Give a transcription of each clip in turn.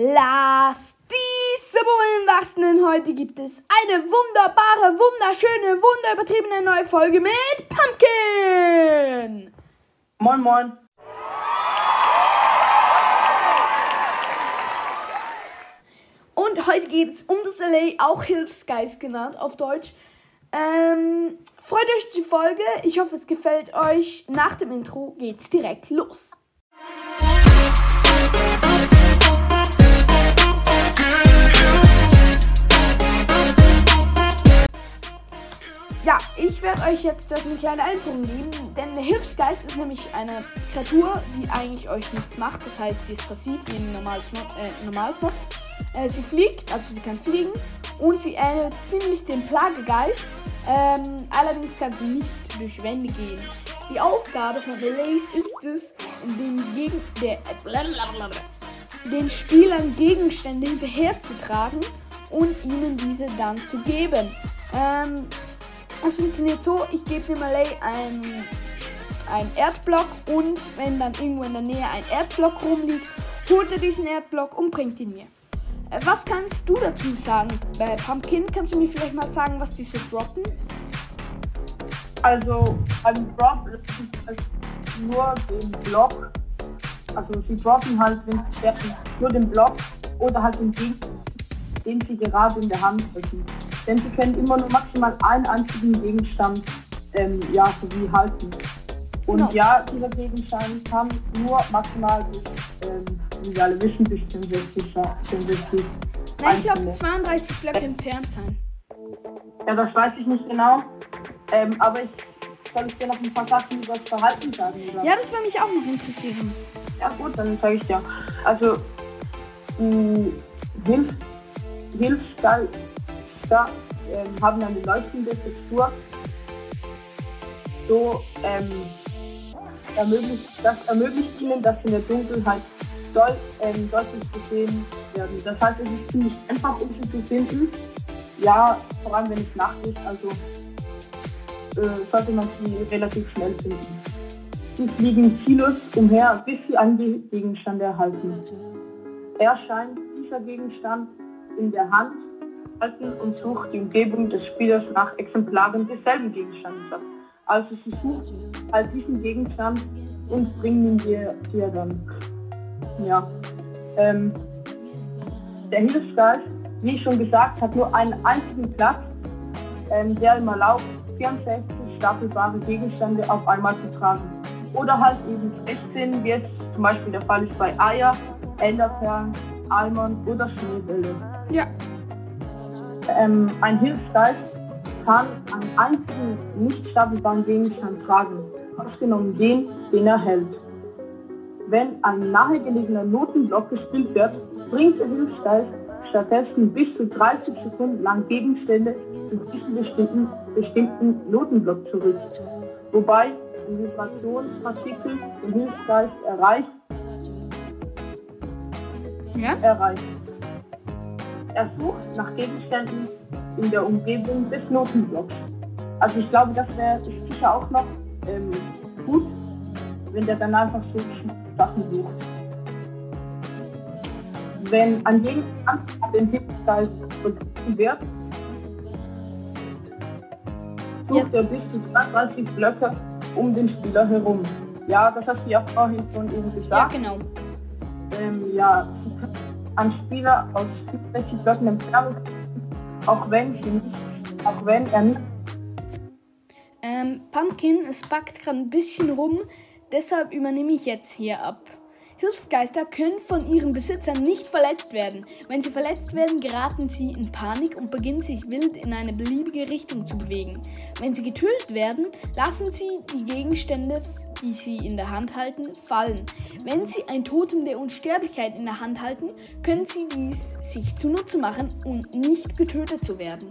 Lass diese Bullen wachsen, denn heute gibt es eine wunderbare, wunderschöne, wunderübertriebene neue Folge mit Pumpkin. Moin, moin. Und heute geht es um das LA, auch Hilfsgeist genannt auf Deutsch. Ähm, freut euch die Folge. Ich hoffe, es gefällt euch. Nach dem Intro geht's direkt los. Ich werde euch jetzt eine kleine Einführung geben, denn der Hilfsgeist ist nämlich eine Kreatur, die eigentlich euch nichts macht. Das heißt, sie ist passiv wie ein normales Mod. Äh, Mod. Äh, sie fliegt, also sie kann fliegen und sie ähnelt ziemlich dem Plagegeist. Ähm, allerdings kann sie nicht durch Wände gehen. Die Aufgabe von Delays ist es, den, Gegen der, den Spielern Gegenstände hinterherzutragen und ihnen diese dann zu geben. Ähm, es funktioniert so, ich gebe dem Malay einen, Erdblock und wenn dann irgendwo in der Nähe ein Erdblock rumliegt, holt er diesen Erdblock und bringt ihn mir. Äh, was kannst du dazu sagen? Bei Pumpkin kannst du mir vielleicht mal sagen, was die so droppen? Also, ein Drop ist halt nur den Block. Also, sie droppen halt, wenn sie sterben, nur den Block oder halt den Gegner, den sie gerade in der Hand halten. Denn sie können immer nur maximal einen einzigen Gegenstand ähm, ja, sowie halten. Und Genau. ja, dieser Gegenstand kann nur maximal bis, ähm, wie wir alle wissen, bis 64, Scha- 64 Nein, ich glaube einzelne. 32 Blöcke entfernt sein. Ja, das weiß ich nicht genau. Ähm, aber ich soll ich dir noch ein paar Sachen über das Verhalten sagen? Oder? Ja, das würde mich auch noch interessieren. Ja gut, dann sage ich dir. Also die Hilf Hilfsstall ähm, haben eine leuchtende Textur. So ähm, ermöglicht, das ermöglicht ihnen, dass sie in der Dunkelheit doll, ähm, deutlich zu sehen werden. Das heißt, es ist ziemlich einfach, um sie zu finden. Ja, vor allem wenn es Nacht ist, also äh, sollte man sie relativ schnell finden. Sie fliegen ziellos umher, bis sie einen Ge- Gegenstand erhalten. Erscheint dieser Gegenstand in der Hand halten und sucht die Umgebung des Spielers nach Exemplaren desselben Gegenstandes ab. Also sie sucht halt diesen Gegenstand und bringt ihn dir, dir dann. Ja. Ähm, der Hilfsgeist, wie ich schon gesagt, hat nur einen einzigen Platz, ähm, der ihm erlaubt, 64 stapelbare Gegenstände auf einmal zu tragen. Oder halt eben 16, wie jetzt zum Beispiel der Fall ist bei Eier, Enderperlen, Eimern oder Schneebälle. Ja, Ähm, ein Hilfsgeist kann einen einzigen nicht stapelbaren Gegenstand tragen, ausgenommen den, den er hält. Wenn ein nahegelegener Notenblock gespielt wird, bringt der Hilfsgeist stattdessen bis zu 30 Sekunden lang Gegenstände zu diesem bestimmten, bestimmten Notenblock zurück. Wobei die Vibrationspartikel den Hilfsgeist erreicht, ja. erreicht. Er sucht nach Gegenständen in der Umgebung des Notenblocks. Also ich glaube, das wäre sicher auch noch ähm, gut, wenn der dann einfach so Sachen sucht. Wenn ein Gegenstand an den Hilfsgeist begriffen wird, sucht er bis zu 32 Blöcke um den Spieler herum. Ja, das hast du ja vorhin schon eben Ja, gesagt. genau. Ähm, ja, einen Spieler aus 64 Blöcken entfernen, auch wenn sie nicht, auch wenn er nicht Ähm, Pumpkin, es backt gerade ein bisschen rum, deshalb übernehme ich jetzt hier ab. Hilfsgeister können von ihren Besitzern nicht verletzt werden. Wenn sie verletzt werden, geraten sie in Panik und beginnen sich wild in eine beliebige Richtung zu bewegen. Wenn sie getötet werden, lassen sie die Gegenstände, die sie in der Hand halten, fallen. Wenn sie ein Totem der Unsterblichkeit in der Hand halten, können sie dies sich zunutze machen, um nicht getötet zu werden.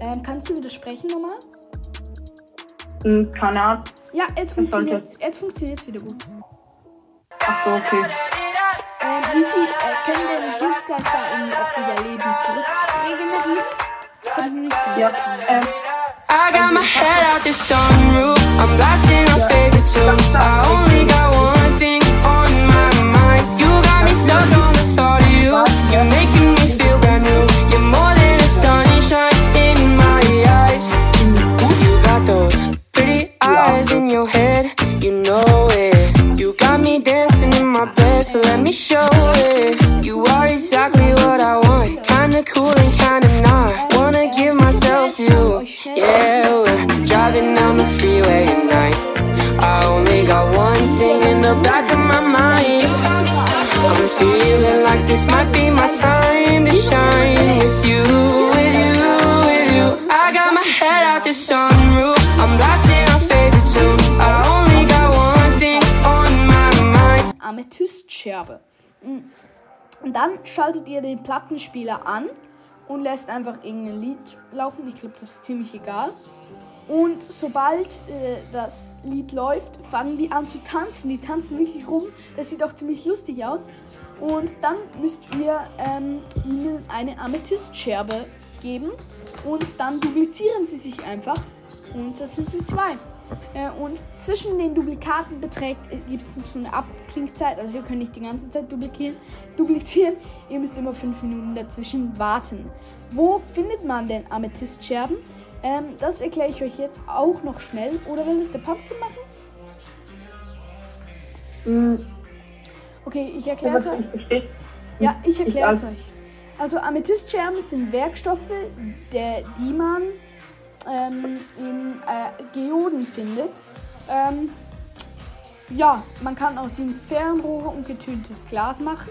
Ähm, kannst du widersprechen nochmal? Hm, keine Ahnung. Ja, jetzt sollte- funktioniert jetzt funktioniert's wieder gut. Ach so, okay. Ähm, wie viel äh, können denn Hilfsgeister irgendwie auch wieder Leben zurück regenerieren? Das hab ich nicht ganz Ja, ähm, I got my head out the sunroof. I'm blasting our favorite tunes. I only got schaltet ihr den Plattenspieler an und lässt einfach irgendein Lied laufen. Ich glaube, das ist ziemlich egal. Und sobald äh, das Lied läuft, fangen die an zu tanzen. Die tanzen wirklich rum. Das sieht auch ziemlich lustig aus. Und dann müsst ihr ähm, ihnen eine Amethystscherbe geben. Und dann duplizieren sie sich einfach. Und das sind sie zwei. Äh, und zwischen den Duplikaten beträgt, äh, gibt es so eine Abklingzeit. Also ihr könnt nicht die ganze Zeit duplizieren. duplizieren. Ihr müsst immer fünf Minuten dazwischen warten. Wo findet man denn Amethystscherben? Ähm, das erkläre ich euch jetzt auch noch schnell. Oder will es der Pumpkin machen? Mm, Okay, ich erkläre es euch. Ja, ich erkläre es euch. Also Amethystscherben sind Werkstoffe, der, die man ähm, in äh, Geoden findet. Ähm, ja, man kann aus ihnen Fernrohre und getöntes Glas machen.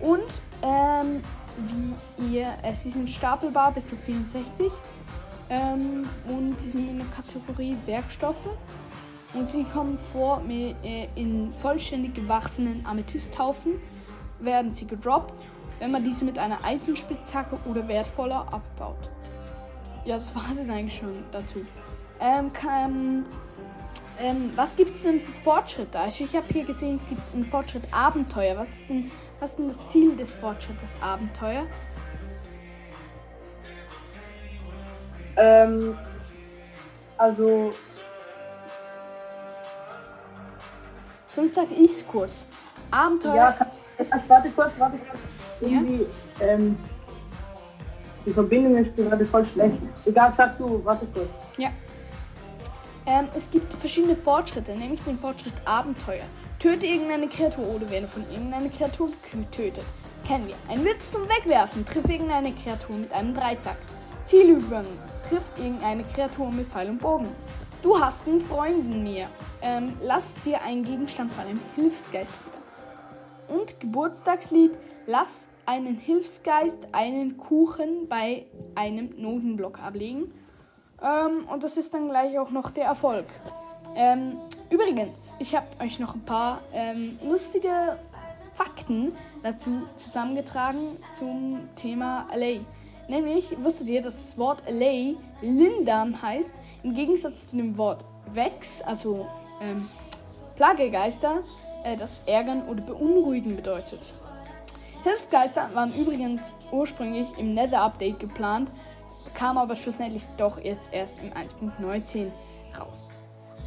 Und ähm, wie ihr, äh, sie sind stapelbar bis zu 64. Ähm, und sie sind in der Kategorie Werkstoffe. Und sie kommen vor mit, äh, in vollständig gewachsenen Amethysthaufen. Werden sie gedroppt, wenn man diese mit einer Eisenspitzhacke oder wertvoller abbaut. Ja, das war es eigentlich schon dazu. Ähm, kann, ähm, was gibt es denn für Fortschritte? Also ich habe hier gesehen, es gibt einen Fortschritt Abenteuer. Was ist denn, was ist denn das Ziel des Fortschrittes Abenteuer? Ähm, also, Sonst sage ich es kurz. Abenteuer ja, kann, ist warte kurz, warte kurz. Irgendwie, ähm, die Verbindung ist gerade voll schlecht. Egal, sag du, warte kurz. Ja. Ähm, es gibt verschiedene Fortschritte, nämlich den Fortschritt Abenteuer. Töte irgendeine Kreatur oder werde von irgendeiner Kreatur getötet. Kennen wir. Ein Witz zum Wegwerfen. Triff irgendeine Kreatur mit einem Dreizack. Zielübung. Triff irgendeine Kreatur mit Pfeil und Bogen. Du hast einen Freund mir. Ähm, lass dir einen Gegenstand von einem Hilfsgeist wieder. Und Geburtstagslied. Lass einen Hilfsgeist einen Kuchen bei einem Notenblock ablegen. Ähm, und das ist dann gleich auch noch der Erfolg. Ähm, übrigens, ich habe euch noch ein paar ähm, lustige Fakten dazu zusammengetragen zum Thema LA. Nämlich wusstet ihr, dass das Wort LA lindern heißt, im Gegensatz zu dem Wort Vex, also ähm, Plagegeister, äh, das ärgern oder beunruhigen bedeutet. Hilfsgeister waren übrigens ursprünglich im Nether-Update geplant, kam aber schlussendlich doch jetzt erst im 1.19 raus.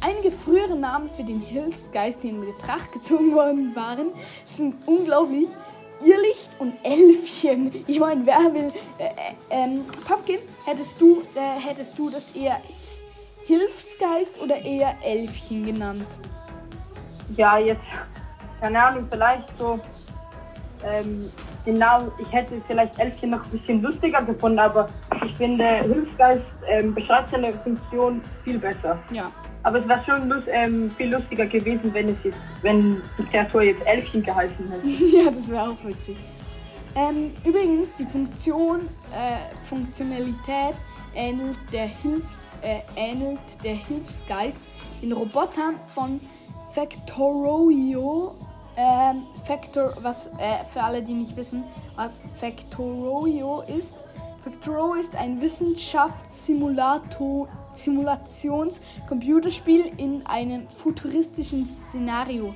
Einige frühere Namen für den Hilfsgeist, die in Betracht gezogen worden waren, sind unglaublich Irrlicht und Elfchen. Ich meine, wer will. Äh, äh, ähm, Pumpkin, hättest du, äh, hättest du das eher Hilfsgeist oder eher Elfchen genannt? Ja, jetzt, keine Ahnung, vielleicht so, ähm, genau, ich hätte vielleicht Elfchen noch ein bisschen lustiger gefunden, aber ich finde Hilfsgeist ähm, beschreibt seine Funktion viel besser. Ja. Aber es wäre schon lus ähm, viel lustiger gewesen, wenn es jetzt, wenn die Kreatur jetzt Elfchen geheißen hätte. ja, das wäre auch witzig. Ähm, übrigens, die Funktion, äh, Funktionalität ähnelt der, Hilfs, äh, ähnelt der Hilfsgeist in Robotern von Factorio. Ähm, Factor, was äh, für alle, die nicht wissen, was Factorio ist. Factorio ist ein Wissenschaftssimulator Simulationscomputerspiel in einem futuristischen Szenario.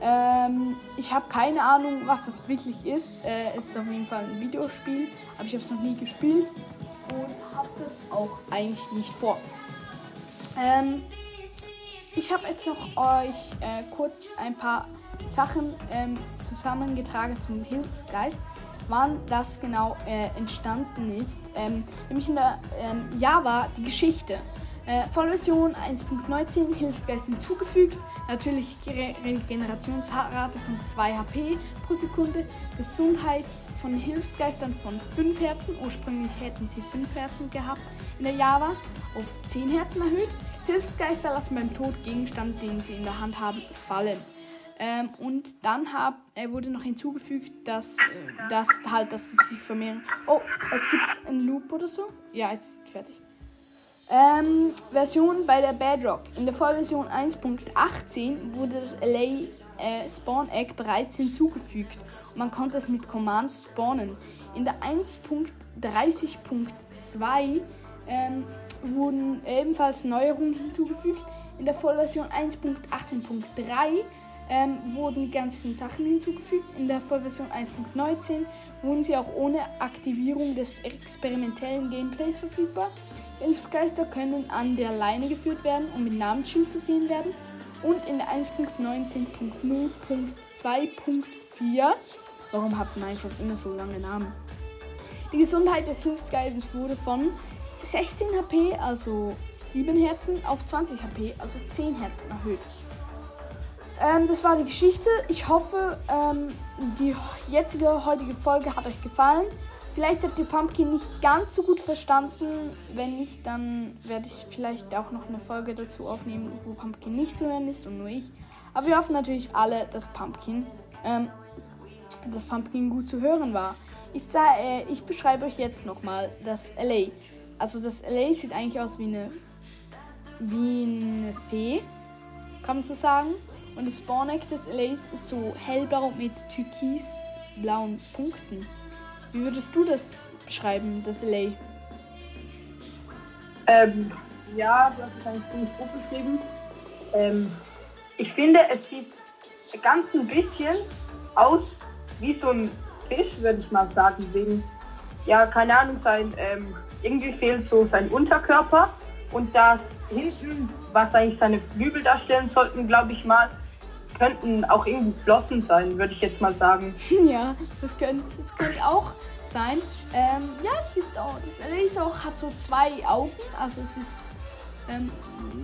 Ähm, ich habe keine Ahnung, was das wirklich ist. Äh, es ist auf jeden Fall ein Videospiel, aber ich habe es noch nie gespielt und habe das auch eigentlich nicht vor. Ähm, ich habe jetzt noch euch äh, kurz ein paar Sachen ähm, zusammengetragen zum Hilfsgeist, wann das genau äh, entstanden ist. Ähm, nämlich in der ähm, Java die Geschichte. Äh, Vollversion 1.19 Hilfsgeist hinzugefügt. Natürlich Ge- Regenerationsrate von 2 HP pro Sekunde. Gesundheit von Hilfsgeistern von 5 Herzen. Ursprünglich hätten sie 5 Herzen gehabt in der Java. Auf 10 Herzen erhöht. Hilfsgeister lassen beim Tod Gegenstand, den sie in der Hand haben, fallen. Ähm, und dann hab, äh, wurde noch hinzugefügt, dass, äh, dass halt, dass sie sich vermehren. Oh, jetzt gibt es einen Loop oder so. Ja, jetzt ist es fertig. Ähm, Version bei der Bedrock. In der Vollversion 1.18 wurde das LA äh, Spawn Egg bereits hinzugefügt man konnte es mit Commands spawnen. In der 1.30.2 ähm, wurden ebenfalls Neuerungen hinzugefügt. In der Vollversion 1.18.3 ähm, wurden die ganzen Sachen hinzugefügt. In der Vollversion 1.19 wurden sie auch ohne Aktivierung des experimentellen Gameplays verfügbar. Hilfsgeister können an der Leine geführt werden und mit Namensschild versehen werden. Und in der 1.19.0.2.4, warum hat Minecraft immer so lange Namen? Die Gesundheit des Hilfsgeistes wurde von 16 HP, also 7 Herzen, auf 20 HP, also 10 Herzen erhöht. Ähm, das war die Geschichte. Ich hoffe, ähm, die jetzige heutige Folge hat euch gefallen. Vielleicht habt ihr Pumpkin nicht ganz so gut verstanden. Wenn nicht, dann werde ich vielleicht auch noch eine Folge dazu aufnehmen, wo Pumpkin nicht zu hören ist und nur ich. Aber wir hoffen natürlich alle, dass Pumpkin, ähm, dass Pumpkin gut zu hören war. Ich, äh, ich beschreibe euch jetzt nochmal das LA. Also das LA sieht eigentlich aus wie eine, wie eine Fee, kann man so sagen. Und das Spawneck des LAs ist so hellblau mit türkisblauen Punkten. Wie würdest du das beschreiben, das LA? Ähm, ja, du hast es eigentlich ziemlich gut beschrieben. Ähm, ich finde, es sieht ganz ein bisschen aus wie so ein Fisch, würde ich mal sagen. Wegen, ja, keine Ahnung, sein, ähm, irgendwie fehlt so sein Unterkörper. Und das hinten, was eigentlich seine Flügel darstellen sollten, glaube ich mal, könnten auch irgendwie Flossen sein, würde ich jetzt mal sagen. Ja, das könnte, das könnte auch sein. Ähm, ja, es ist auch, das LA auch, hat so zwei Augen, also es ist, ähm,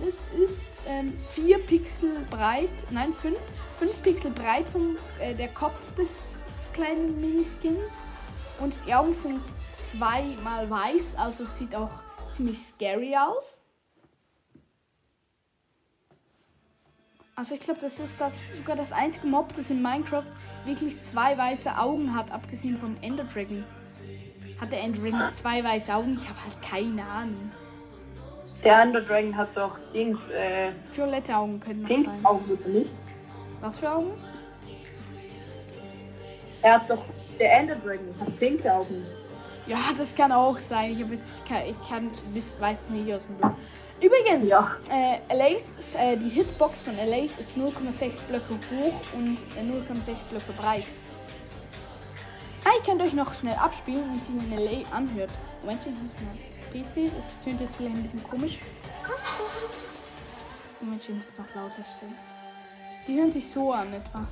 es ist ähm, vier Pixel breit, nein, fünf, fünf Pixel breit vom äh, der Kopf des, des kleinen Miniskins und die Augen sind zweimal weiß, also es sieht auch ziemlich scary aus. Also ich glaube, das ist das sogar das einzige Mob, das in Minecraft wirklich zwei weiße Augen hat, abgesehen vom Ender Dragon. Hat der Ender Dragon zwei weiße Augen? Ich habe halt keine Ahnung. Der Ender Dragon hat doch Dings, äh, Violette Augen können das Pink sein. Augen, oder nicht? Was für Augen? Er hat doch, der Ender Dragon hat pinke Augen. Ja, das kann auch sein. Ich, hab jetzt, ich kann, ich kann weiß nicht aus dem Blut. Übrigens, Ja. äh, LAs, äh, die Hitbox von LAs ist 0,6 Blöcke hoch und äh, 0,6 Blöcke breit. Ah, ich könnt euch noch schnell abspielen, wie sich ein LA anhört. Moment, ich muss mal PC, das tönt jetzt vielleicht ein bisschen komisch. Moment, ich muss noch lauter stellen. Die hören sich so an etwa.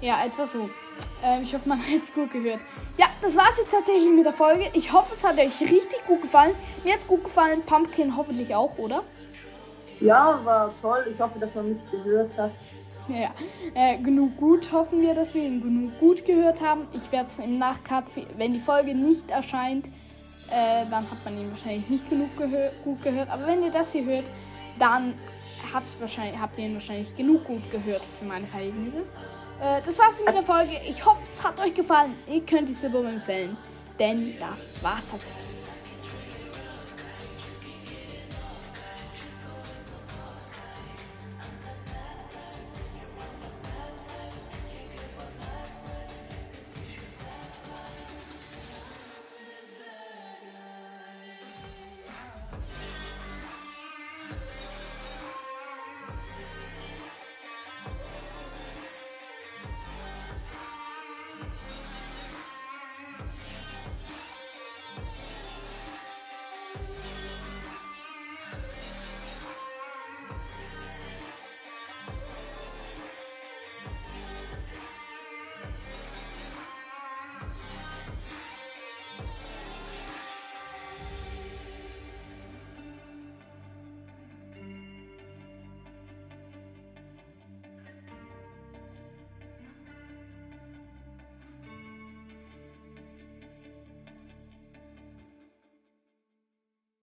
Ja, etwa so. Ähm, ich hoffe, man hat es gut gehört. Ja, das war es jetzt tatsächlich mit der Folge. Ich hoffe, es hat euch richtig gut gefallen. Mir hat es gut gefallen. Pumpkin hoffentlich auch, oder? Ja, war toll. Ich hoffe, dass man mich gehört hat. Ja. Äh, genug gut hoffen wir, dass wir ihn genug gut gehört haben. Ich werde es im Nachcut, wenn die Folge nicht erscheint, äh, dann hat man ihn wahrscheinlich nicht genug gehö gut gehört. Aber wenn ihr das hier hört, dann hat's wahrscheinlich, habt ihr ihn wahrscheinlich genug gut gehört für meine Verhältnisse. Äh, das war's mit der Folge. Ich hoffe, es hat euch gefallen. Ihr könnt diese Bombe empfehlen, denn das war's tatsächlich.